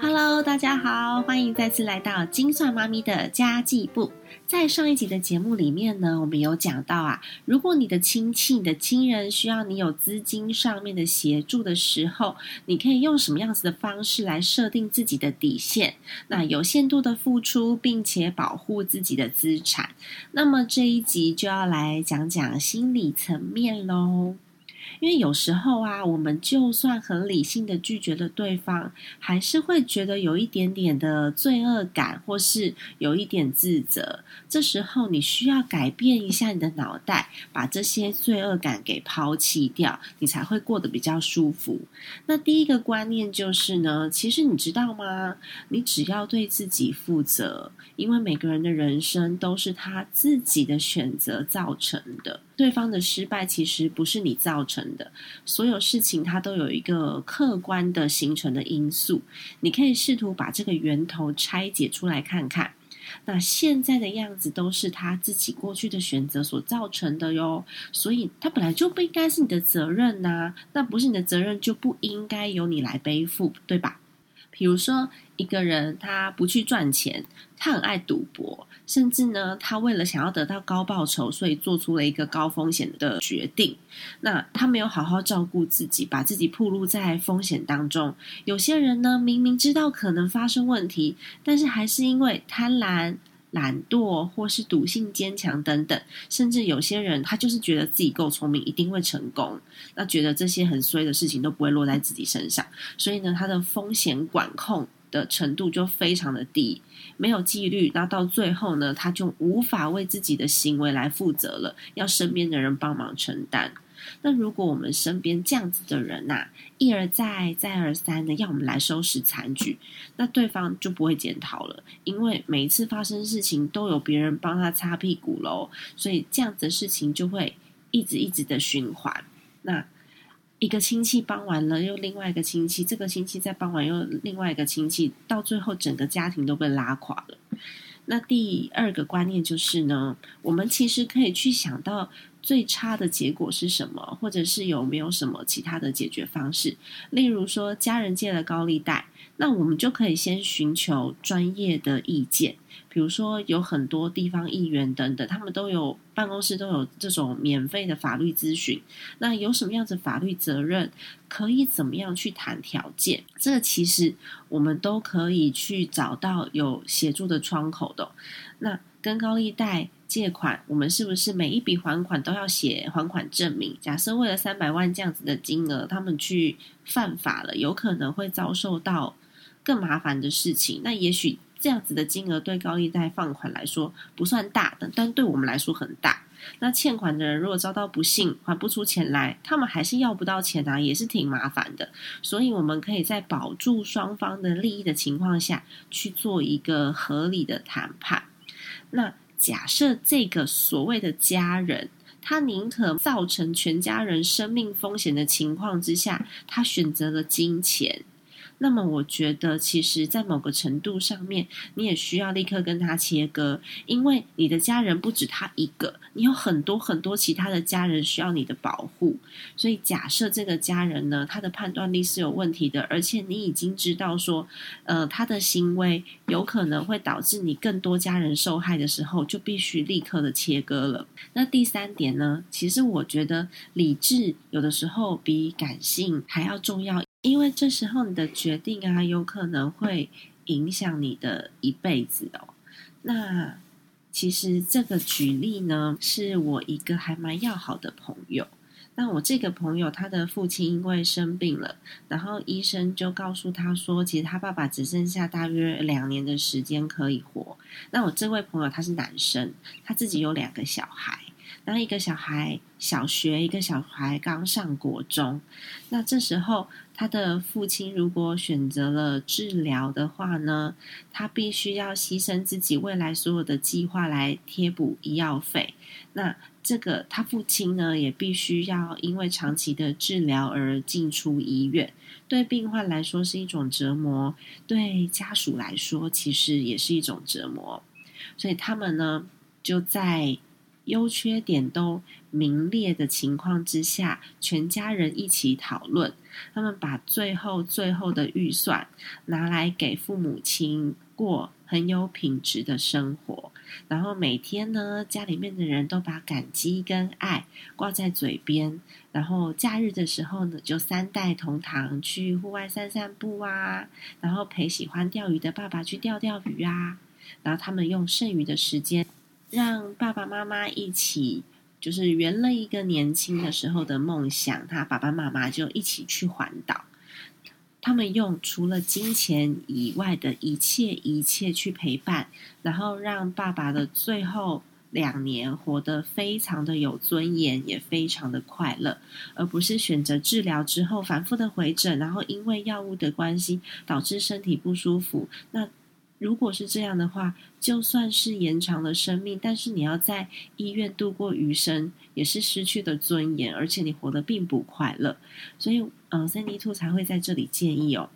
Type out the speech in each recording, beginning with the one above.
Hello，大家好，欢迎再次来到精算妈咪的家计部。在上一集的节目里面呢，我们有讲到啊，如果你的亲戚、你的亲人需要你有资金上面的协助的时候，你可以用什么样子的方式来设定自己的底线？那有限度的付出，并且保护自己的资产。那么这一集就要来讲讲心理层面喽。因为有时候啊，我们就算很理性的拒绝了对方，还是会觉得有一点点的罪恶感，或是有一点自责。这时候你需要改变一下你的脑袋，把这些罪恶感给抛弃掉，你才会过得比较舒服。那第一个观念就是呢，其实你知道吗？你只要对自己负责，因为每个人的人生都是他自己的选择造成的。对方的失败其实不是你造成的，所有事情它都有一个客观的形成的因素。你可以试图把这个源头拆解出来看看。那现在的样子都是他自己过去的选择所造成的哟，所以他本来就不应该是你的责任呐。那不是你的责任，就不应该由你来背负，对吧？比如说，一个人他不去赚钱，他很爱赌博，甚至呢，他为了想要得到高报酬，所以做出了一个高风险的决定。那他没有好好照顾自己，把自己暴露在风险当中。有些人呢，明明知道可能发生问题，但是还是因为贪婪。懒惰，或是赌性坚强等等，甚至有些人他就是觉得自己够聪明，一定会成功，那觉得这些很衰的事情都不会落在自己身上，所以呢，他的风险管控的程度就非常的低，没有纪律，那到最后呢，他就无法为自己的行为来负责了，要身边的人帮忙承担。那如果我们身边这样子的人呐，一而再、再而三的要我们来收拾残局，那对方就不会检讨了，因为每一次发生事情都有别人帮他擦屁股喽，所以这样子的事情就会一直一直的循环。那一个亲戚帮完了，又另外一个亲戚，这个亲戚再帮完又另外一个亲戚，到最后整个家庭都被拉垮了。那第二个观念就是呢，我们其实可以去想到。最差的结果是什么？或者是有没有什么其他的解决方式？例如说，家人借了高利贷，那我们就可以先寻求专业的意见。比如说，有很多地方议员等等，他们都有办公室，都有这种免费的法律咨询。那有什么样子法律责任？可以怎么样去谈条件？这其实我们都可以去找到有协助的窗口的。那跟高利贷。借款，我们是不是每一笔还款都要写还款证明？假设为了三百万这样子的金额，他们去犯法了，有可能会遭受到更麻烦的事情。那也许这样子的金额对高利贷放款来说不算大的，但对我们来说很大。那欠款的人如果遭到不幸还不出钱来，他们还是要不到钱啊，也是挺麻烦的。所以我们可以在保住双方的利益的情况下去做一个合理的谈判。那。假设这个所谓的家人，他宁可造成全家人生命风险的情况之下，他选择了金钱。那么，我觉得其实，在某个程度上面，你也需要立刻跟他切割，因为你的家人不止他一个，你有很多很多其他的家人需要你的保护。所以，假设这个家人呢，他的判断力是有问题的，而且你已经知道说，呃，他的行为有可能会导致你更多家人受害的时候，就必须立刻的切割了。那第三点呢，其实我觉得理智有的时候比感性还要重要。因为这时候你的决定啊，有可能会影响你的一辈子哦。那其实这个举例呢，是我一个还蛮要好的朋友。那我这个朋友，他的父亲因为生病了，然后医生就告诉他说，其实他爸爸只剩下大约两年的时间可以活。那我这位朋友他是男生，他自己有两个小孩。当一个小孩小学，一个小孩刚上国中，那这时候他的父亲如果选择了治疗的话呢，他必须要牺牲自己未来所有的计划来贴补医药费。那这个他父亲呢，也必须要因为长期的治疗而进出医院，对病患来说是一种折磨，对家属来说其实也是一种折磨。所以他们呢，就在。优缺点都明列的情况之下，全家人一起讨论，他们把最后最后的预算拿来给父母亲过很有品质的生活，然后每天呢，家里面的人都把感激跟爱挂在嘴边，然后假日的时候呢，就三代同堂去户外散散步啊，然后陪喜欢钓鱼的爸爸去钓钓鱼啊，然后他们用剩余的时间。让爸爸妈妈一起，就是圆了一个年轻的时候的梦想。他爸爸妈妈就一起去环岛，他们用除了金钱以外的一切一切去陪伴，然后让爸爸的最后两年活得非常的有尊严，也非常的快乐，而不是选择治疗之后反复的回诊，然后因为药物的关系导致身体不舒服。那如果是这样的话，就算是延长了生命，但是你要在医院度过余生，也是失去的尊严，而且你活得并不快乐。所以，嗯，三 D Two 才会在这里建议哦，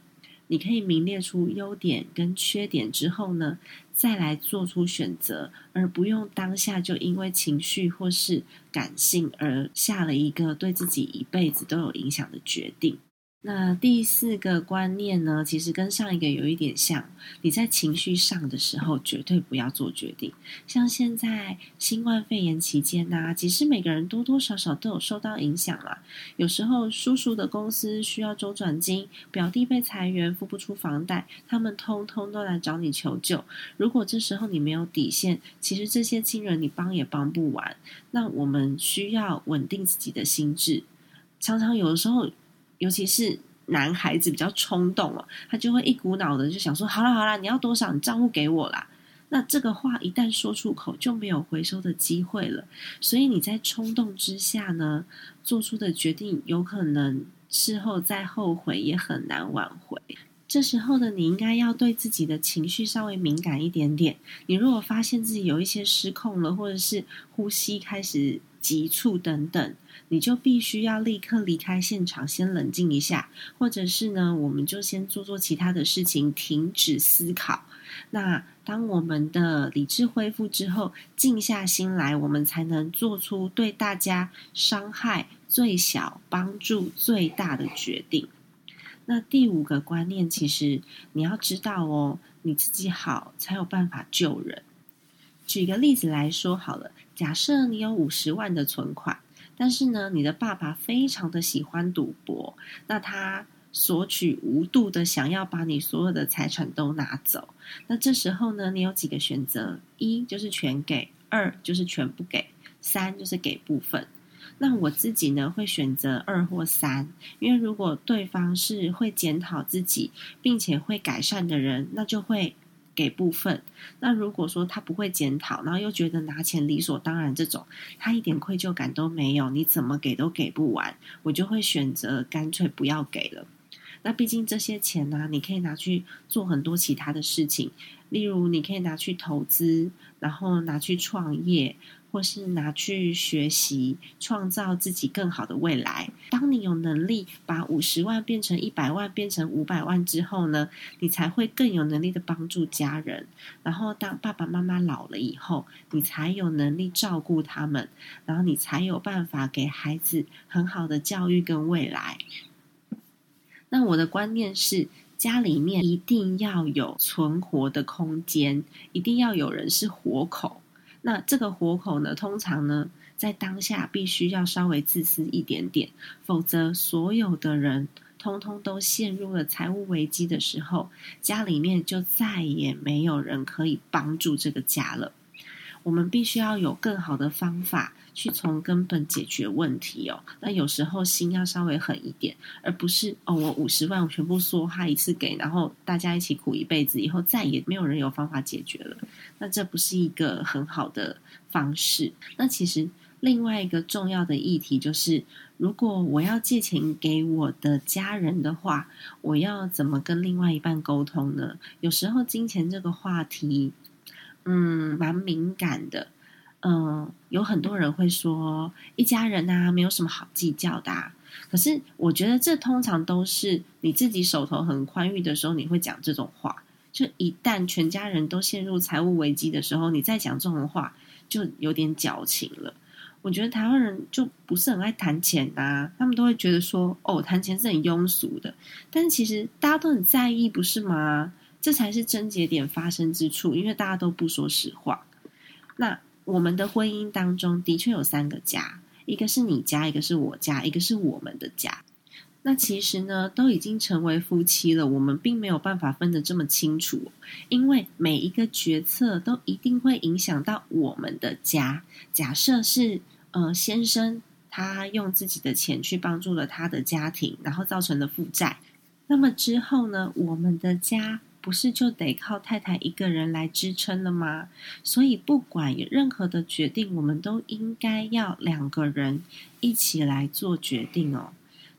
你可以明列出优点跟缺点之后呢，再来做出选择，而不用当下就因为情绪或是感性而下了一个对自己一辈子都有影响的决定。那第四个观念呢，其实跟上一个有一点像。你在情绪上的时候，绝对不要做决定。像现在新冠肺炎期间呐，其实每个人多多少少都有受到影响啦。有时候叔叔的公司需要周转金，表弟被裁员付不出房贷，他们通通都来找你求救。如果这时候你没有底线，其实这些亲人你帮也帮不完。那我们需要稳定自己的心智。常常有的时候。尤其是男孩子比较冲动哦，他就会一股脑的就想说：好了好了，你要多少，你账户给我啦。那这个话一旦说出口，就没有回收的机会了。所以你在冲动之下呢，做出的决定有可能事后再后悔，也很难挽回。这时候呢，你应该要对自己的情绪稍微敏感一点点。你如果发现自己有一些失控了，或者是呼吸开始急促等等。你就必须要立刻离开现场，先冷静一下，或者是呢，我们就先做做其他的事情，停止思考。那当我们的理智恢复之后，静下心来，我们才能做出对大家伤害最小、帮助最大的决定。那第五个观念，其实你要知道哦，你自己好才有办法救人。举个例子来说好了，假设你有五十万的存款。但是呢，你的爸爸非常的喜欢赌博，那他索取无度的想要把你所有的财产都拿走。那这时候呢，你有几个选择：一就是全给，二就是全不给，三就是给部分。那我自己呢，会选择二或三，因为如果对方是会检讨自己并且会改善的人，那就会。给部分，那如果说他不会检讨，然后又觉得拿钱理所当然，这种他一点愧疚感都没有，你怎么给都给不完，我就会选择干脆不要给了。那毕竟这些钱呢，你可以拿去做很多其他的事情，例如你可以拿去投资，然后拿去创业。或是拿去学习，创造自己更好的未来。当你有能力把五十万变成一百万，变成五百万之后呢，你才会更有能力的帮助家人。然后，当爸爸妈妈老了以后，你才有能力照顾他们，然后你才有办法给孩子很好的教育跟未来。那我的观念是，家里面一定要有存活的空间，一定要有人是活口。那这个活口呢，通常呢，在当下必须要稍微自私一点点，否则所有的人通通都陷入了财务危机的时候，家里面就再也没有人可以帮助这个家了。我们必须要有更好的方法。去从根本解决问题哦。那有时候心要稍微狠一点，而不是哦，我五十万我全部梭哈一次给，然后大家一起苦一辈子，以后再也没有人有方法解决了。那这不是一个很好的方式。那其实另外一个重要的议题就是，如果我要借钱给我的家人的话，我要怎么跟另外一半沟通呢？有时候金钱这个话题，嗯，蛮敏感的。嗯，有很多人会说一家人啊，没有什么好计较的。可是我觉得这通常都是你自己手头很宽裕的时候，你会讲这种话。就一旦全家人都陷入财务危机的时候，你再讲这种话，就有点矫情了。我觉得台湾人就不是很爱谈钱呐，他们都会觉得说，哦，谈钱是很庸俗的。但是其实大家都很在意，不是吗？这才是症结点发生之处，因为大家都不说实话。那我们的婚姻当中的确有三个家，一个是你家，一个是我家，一个是我们的家。那其实呢，都已经成为夫妻了，我们并没有办法分得这么清楚，因为每一个决策都一定会影响到我们的家。假设是呃先生他用自己的钱去帮助了他的家庭，然后造成了负债，那么之后呢，我们的家不是就得靠太太一个人来支撑了吗？所以不管有任何的决定，我们都应该要两个人一起来做决定哦。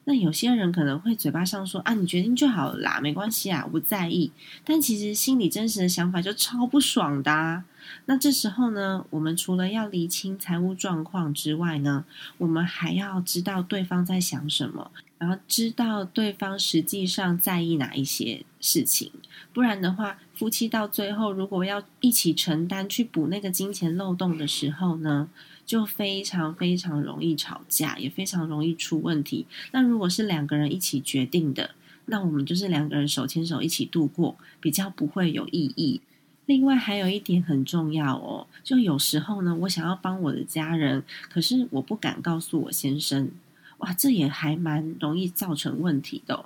那有些人可能会嘴巴上说啊，你决定就好啦，没关系啊，我不在意。但其实心里真实的想法就超不爽的。那这时候呢，我们除了要厘清财务状况之外呢，我们还要知道对方在想什么，然后知道对方实际上在意哪一些事情。不然的话，夫妻到最后如果要一起承担去补那个金钱漏洞的时候呢？就非常非常容易吵架，也非常容易出问题。那如果是两个人一起决定的，那我们就是两个人手牵手一起度过，比较不会有意义。另外还有一点很重要哦，就有时候呢，我想要帮我的家人，可是我不敢告诉我先生，哇，这也还蛮容易造成问题的。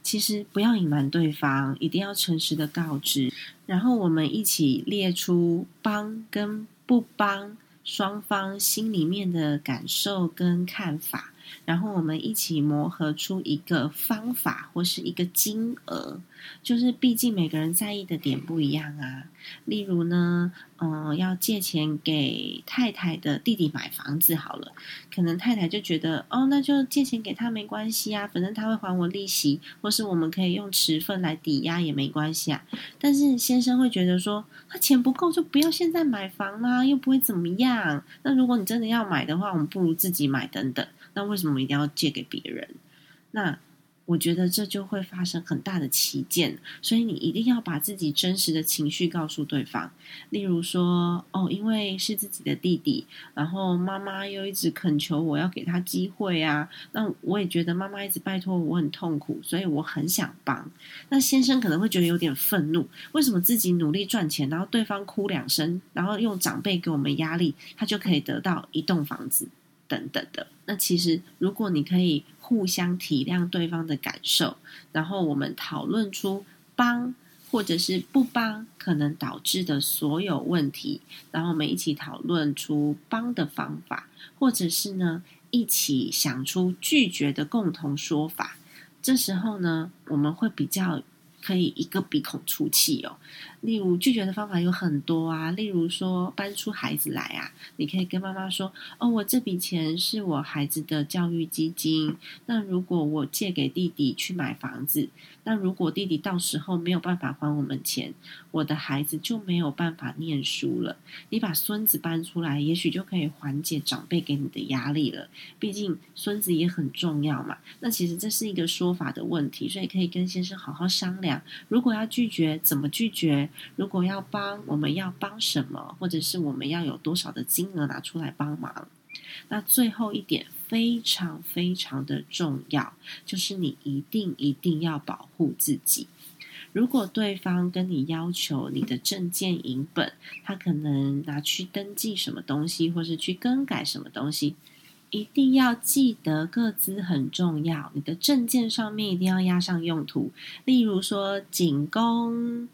其实不要隐瞒对方，一定要诚实的告知，然后我们一起列出帮跟不帮。双方心里面的感受跟看法，然后我们一起磨合出一个方法或是一个金额。就是，毕竟每个人在意的点不一样啊。例如呢，嗯，要借钱给太太的弟弟买房子好了，可能太太就觉得，哦，那就借钱给他没关系啊，反正他会还我利息，或是我们可以用持份来抵押也没关系啊。但是先生会觉得说，他钱不够就不要现在买房啦，又不会怎么样。那如果你真的要买的话，我们不如自己买等等。那为什么一定要借给别人？那？我觉得这就会发生很大的歧见，所以你一定要把自己真实的情绪告诉对方。例如说，哦，因为是自己的弟弟，然后妈妈又一直恳求我要给他机会啊，那我也觉得妈妈一直拜托我很痛苦，所以我很想帮。那先生可能会觉得有点愤怒，为什么自己努力赚钱，然后对方哭两声，然后用长辈给我们压力，他就可以得到一栋房子等等的？那其实如果你可以。互相体谅对方的感受，然后我们讨论出帮或者是不帮可能导致的所有问题，然后我们一起讨论出帮的方法，或者是呢一起想出拒绝的共同说法。这时候呢，我们会比较。可以一个鼻孔出气哦。例如拒绝的方法有很多啊，例如说搬出孩子来啊，你可以跟妈妈说：“哦，我这笔钱是我孩子的教育基金。那如果我借给弟弟去买房子，那如果弟弟到时候没有办法还我们钱，我的孩子就没有办法念书了。你把孙子搬出来，也许就可以缓解长辈给你的压力了。毕竟孙子也很重要嘛。那其实这是一个说法的问题，所以可以跟先生好好商量。”如果要拒绝，怎么拒绝？如果要帮，我们要帮什么？或者是我们要有多少的金额拿出来帮忙？那最后一点非常非常的重要，就是你一定一定要保护自己。如果对方跟你要求你的证件影本，他可能拿去登记什么东西，或是去更改什么东西。一定要记得，各资很重要。你的证件上面一定要压上用途，例如说，仅供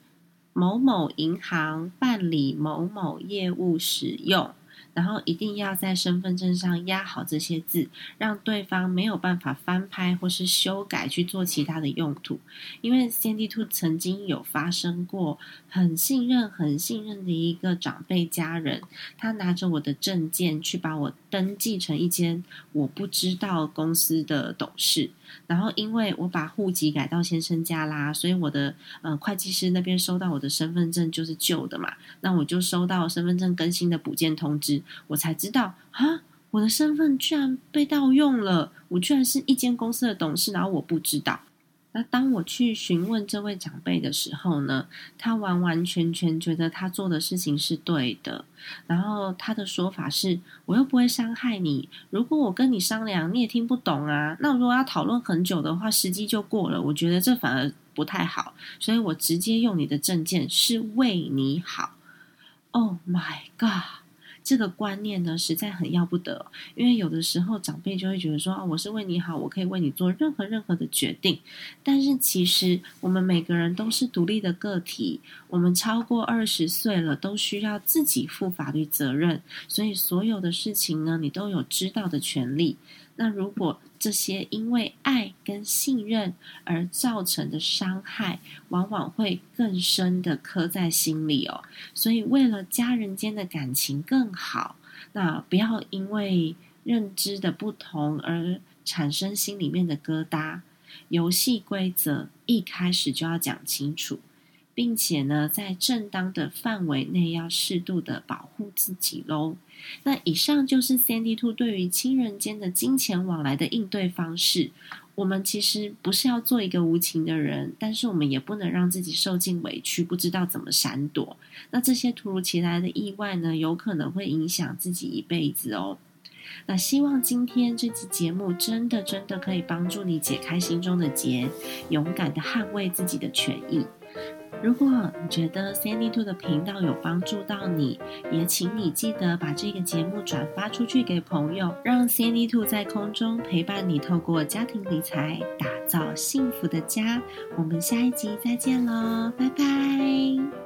某某银行办理某某业务使用。然后一定要在身份证上压好这些字，让对方没有办法翻拍或是修改去做其他的用途。因为 CND Two 曾经有发生过很信任、很信任的一个长辈家人，他拿着我的证件去把我登记成一间我不知道公司的董事。然后，因为我把户籍改到先生家啦，所以我的呃会计师那边收到我的身份证就是旧的嘛，那我就收到身份证更新的补件通知，我才知道啊，我的身份居然被盗用了，我居然是一间公司的董事，然后我不知道。那当我去询问这位长辈的时候呢，他完完全全觉得他做的事情是对的。然后他的说法是：“我又不会伤害你，如果我跟你商量，你也听不懂啊。那如果要讨论很久的话，时机就过了。我觉得这反而不太好，所以我直接用你的证件是为你好。”Oh my god！这个观念呢，实在很要不得。因为有的时候长辈就会觉得说啊，我是为你好，我可以为你做任何任何的决定。但是其实我们每个人都是独立的个体，我们超过二十岁了，都需要自己负法律责任。所以所有的事情呢，你都有知道的权利。那如果这些因为爱跟信任而造成的伤害，往往会更深的刻在心里哦。所以，为了家人间的感情更好，那不要因为认知的不同而产生心里面的疙瘩。游戏规则一开始就要讲清楚。并且呢，在正当的范围内要适度的保护自己喽。那以上就是 Sandy Two 对于亲人间的金钱往来的应对方式。我们其实不是要做一个无情的人，但是我们也不能让自己受尽委屈，不知道怎么闪躲。那这些突如其来的意外呢，有可能会影响自己一辈子哦。那希望今天这期节目真的真的可以帮助你解开心中的结，勇敢的捍卫自己的权益。如果你觉得 Sandy Two 的频道有帮助到你，也请你记得把这个节目转发出去给朋友，让 Sandy Two 在空中陪伴你，透过家庭理财打造幸福的家。我们下一集再见喽，拜拜。